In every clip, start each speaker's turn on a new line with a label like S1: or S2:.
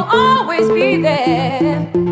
S1: Thank you.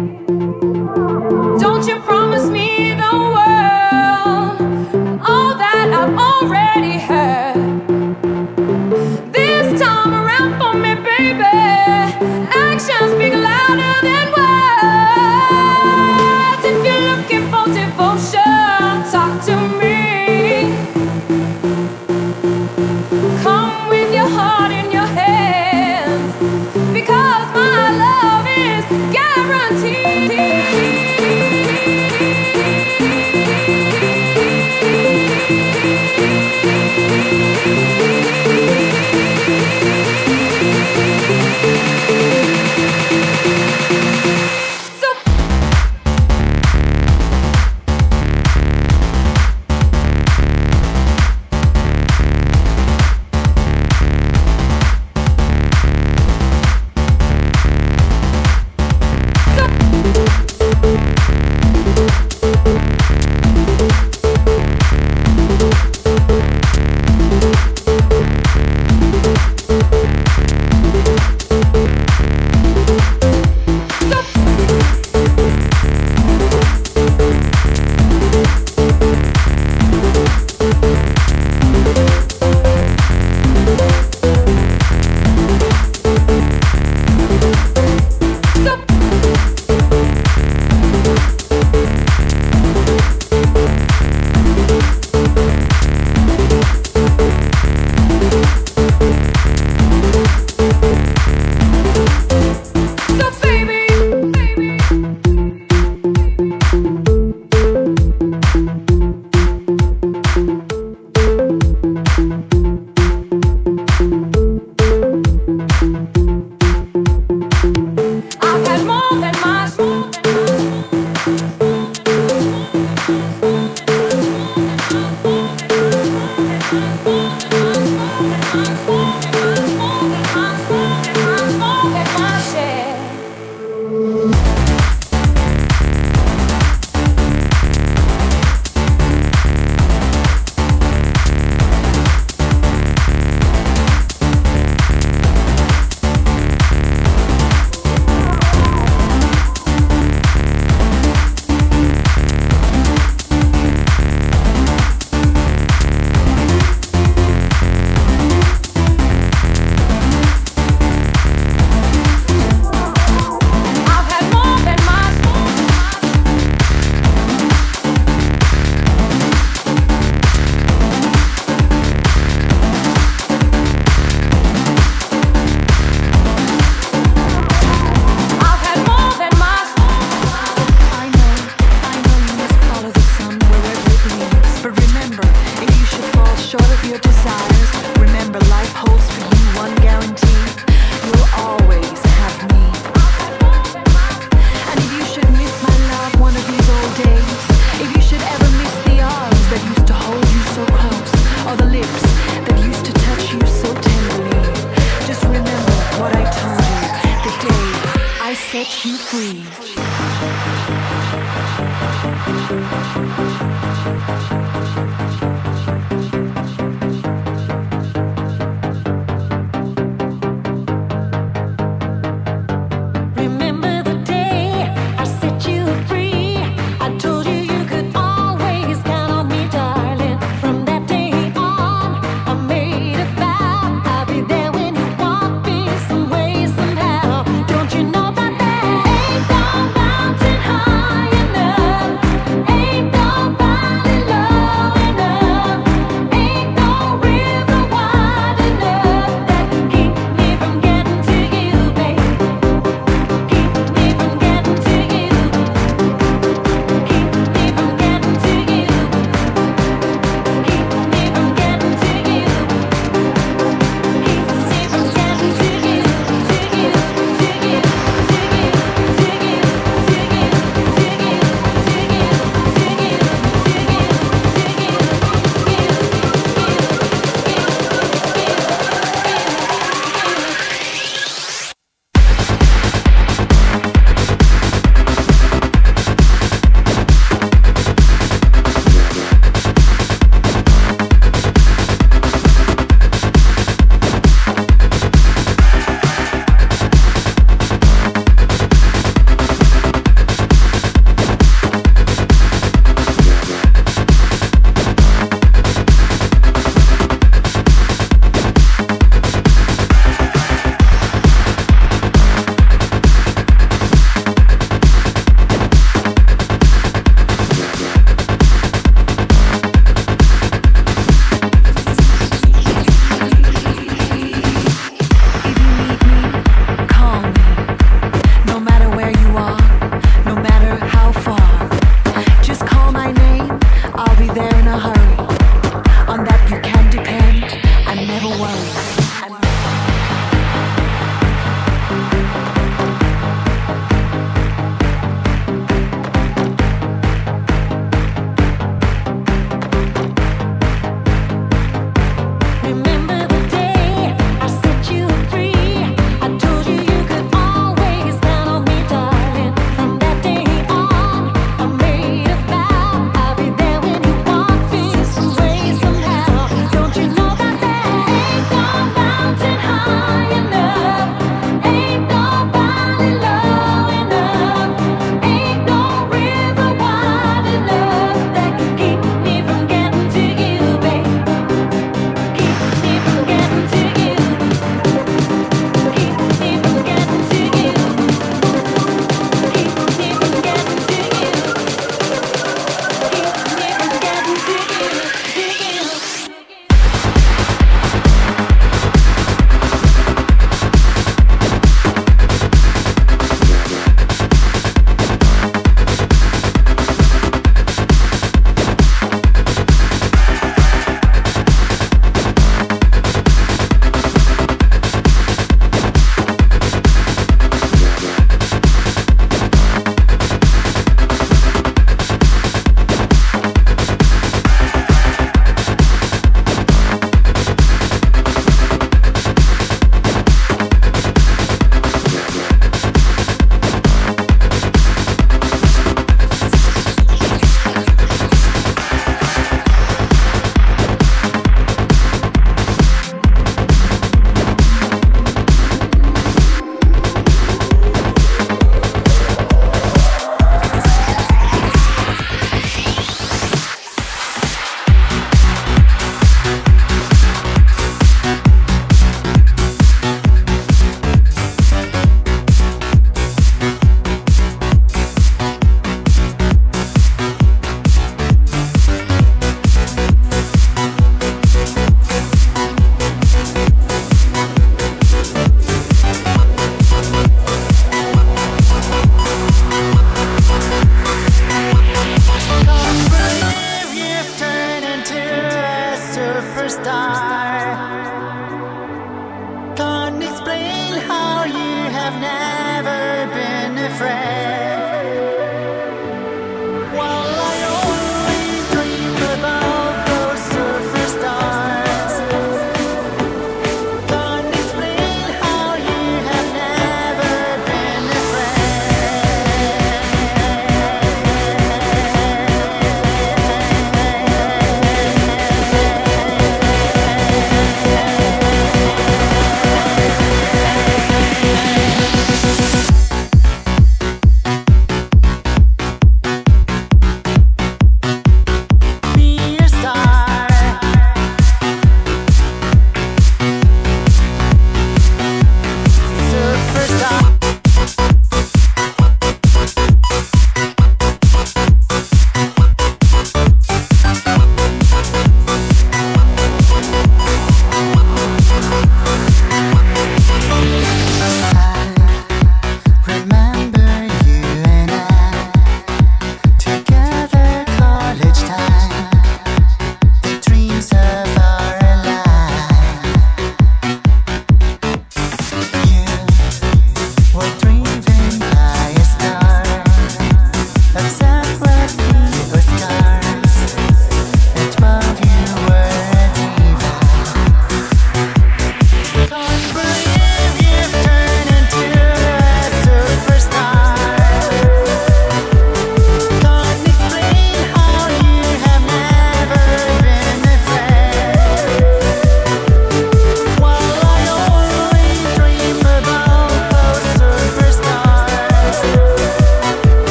S2: Set you free.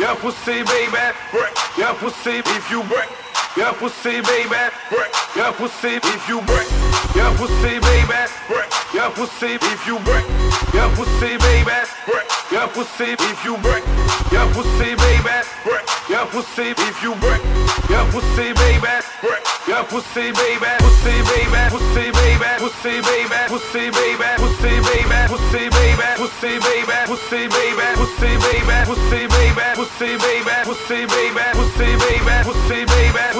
S3: your pussy, baby. Break your pussy if you break your pussy, baby. Break your pussy if you break your pussy, baby. Break your pussy if you break your pussy, baby. Break your pussy if you break your pussy, baby. Break your pussy if you break your pussy, baby. Break your pussy, baby. Pussy, baby. Pussy, baby. Pussy, baby. Pussy, baby. Pussy, baby. Pussy, baby. Pussy, baby. Pussy, baby. Pussy, baby. Pussy, baby. Pussy, baby. Pussy, baby. Pussy, baby. Pussy,
S4: baby.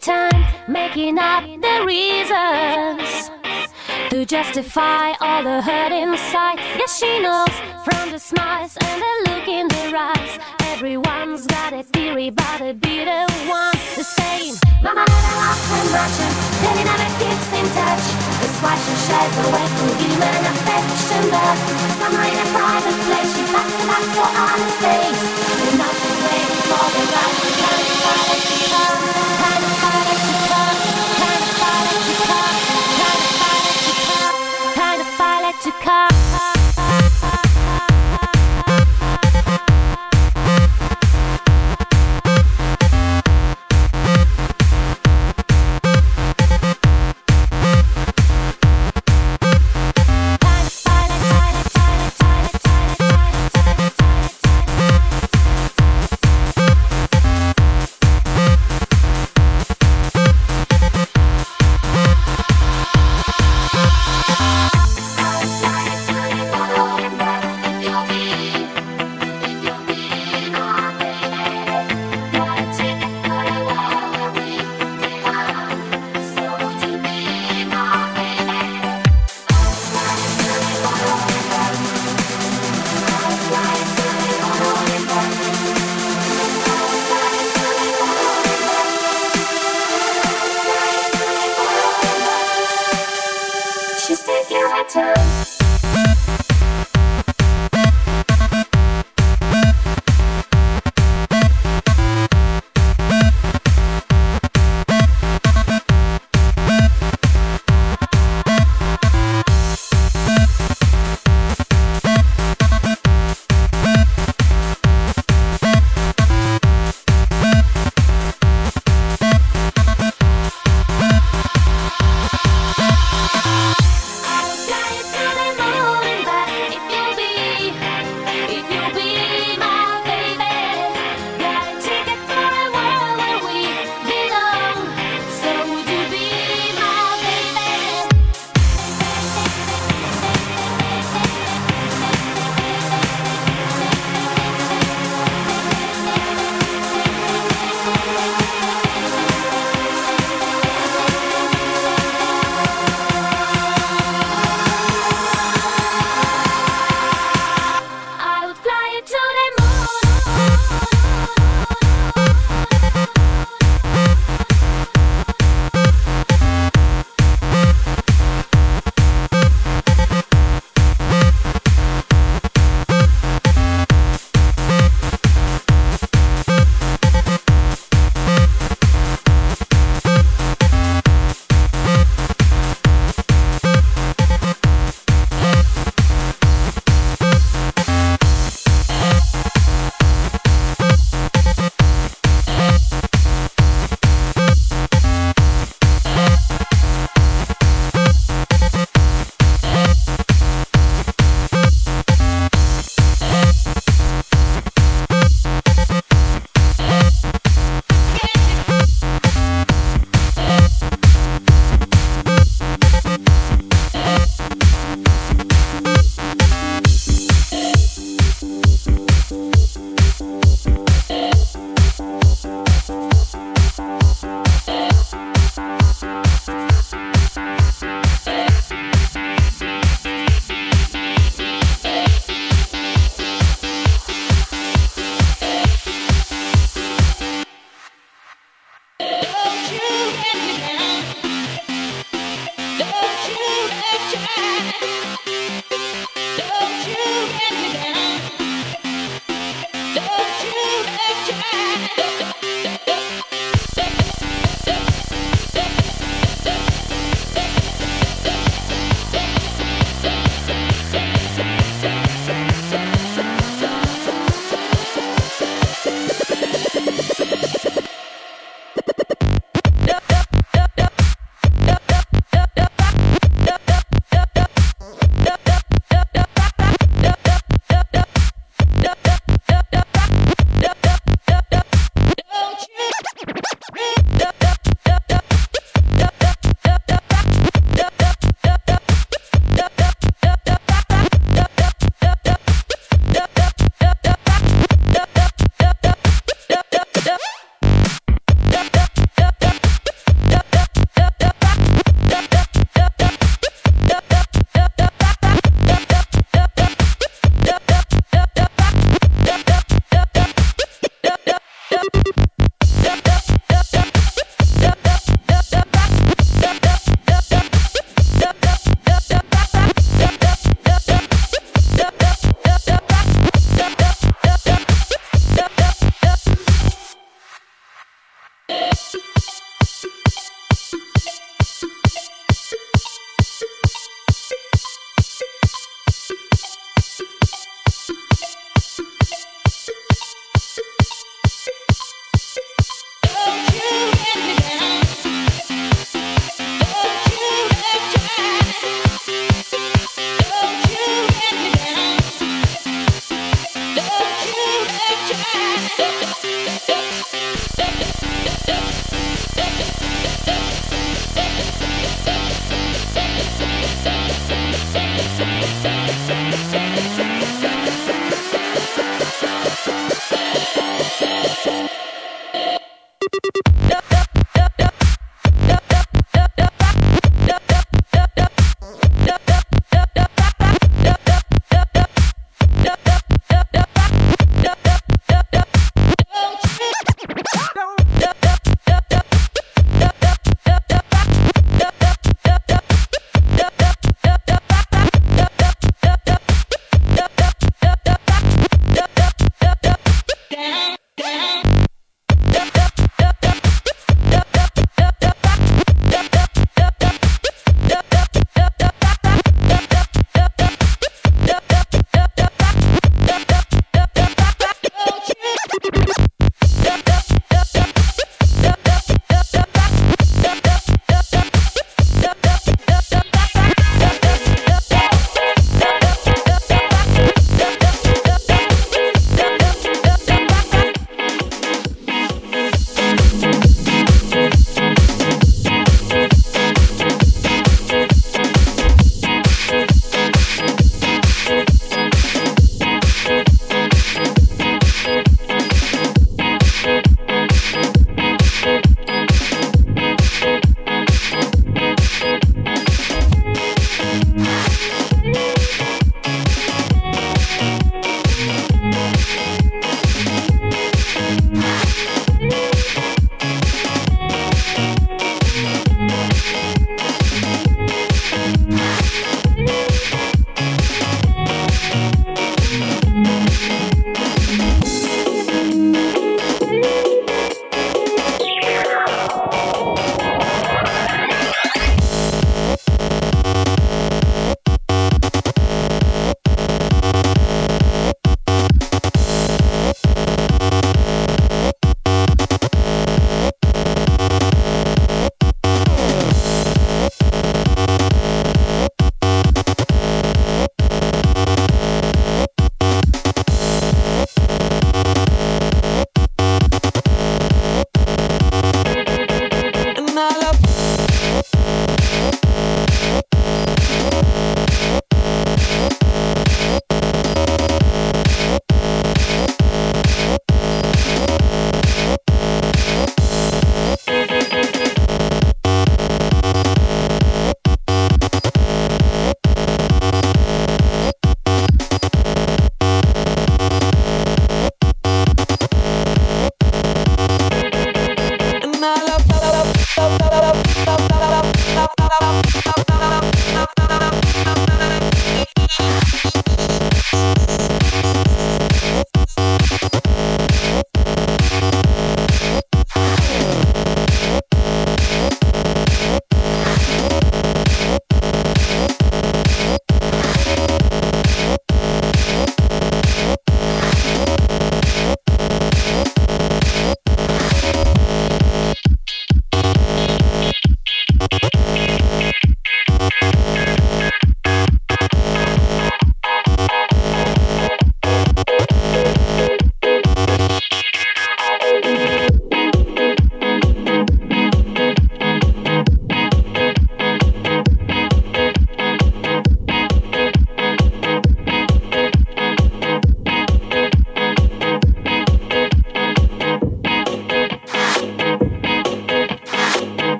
S4: time making up the reasons to justify all the hurt inside. Yes, she knows from the smiles and the look in their eyes. Everyone's got a theory, but a bitter one the same. Mama had a lot when watching, then he never keeps in touch. That's why she shies away from human affection, but somewhere in a private place, she packs the bags for honest days. And now she's waiting for the right to
S5: clarify the
S4: car.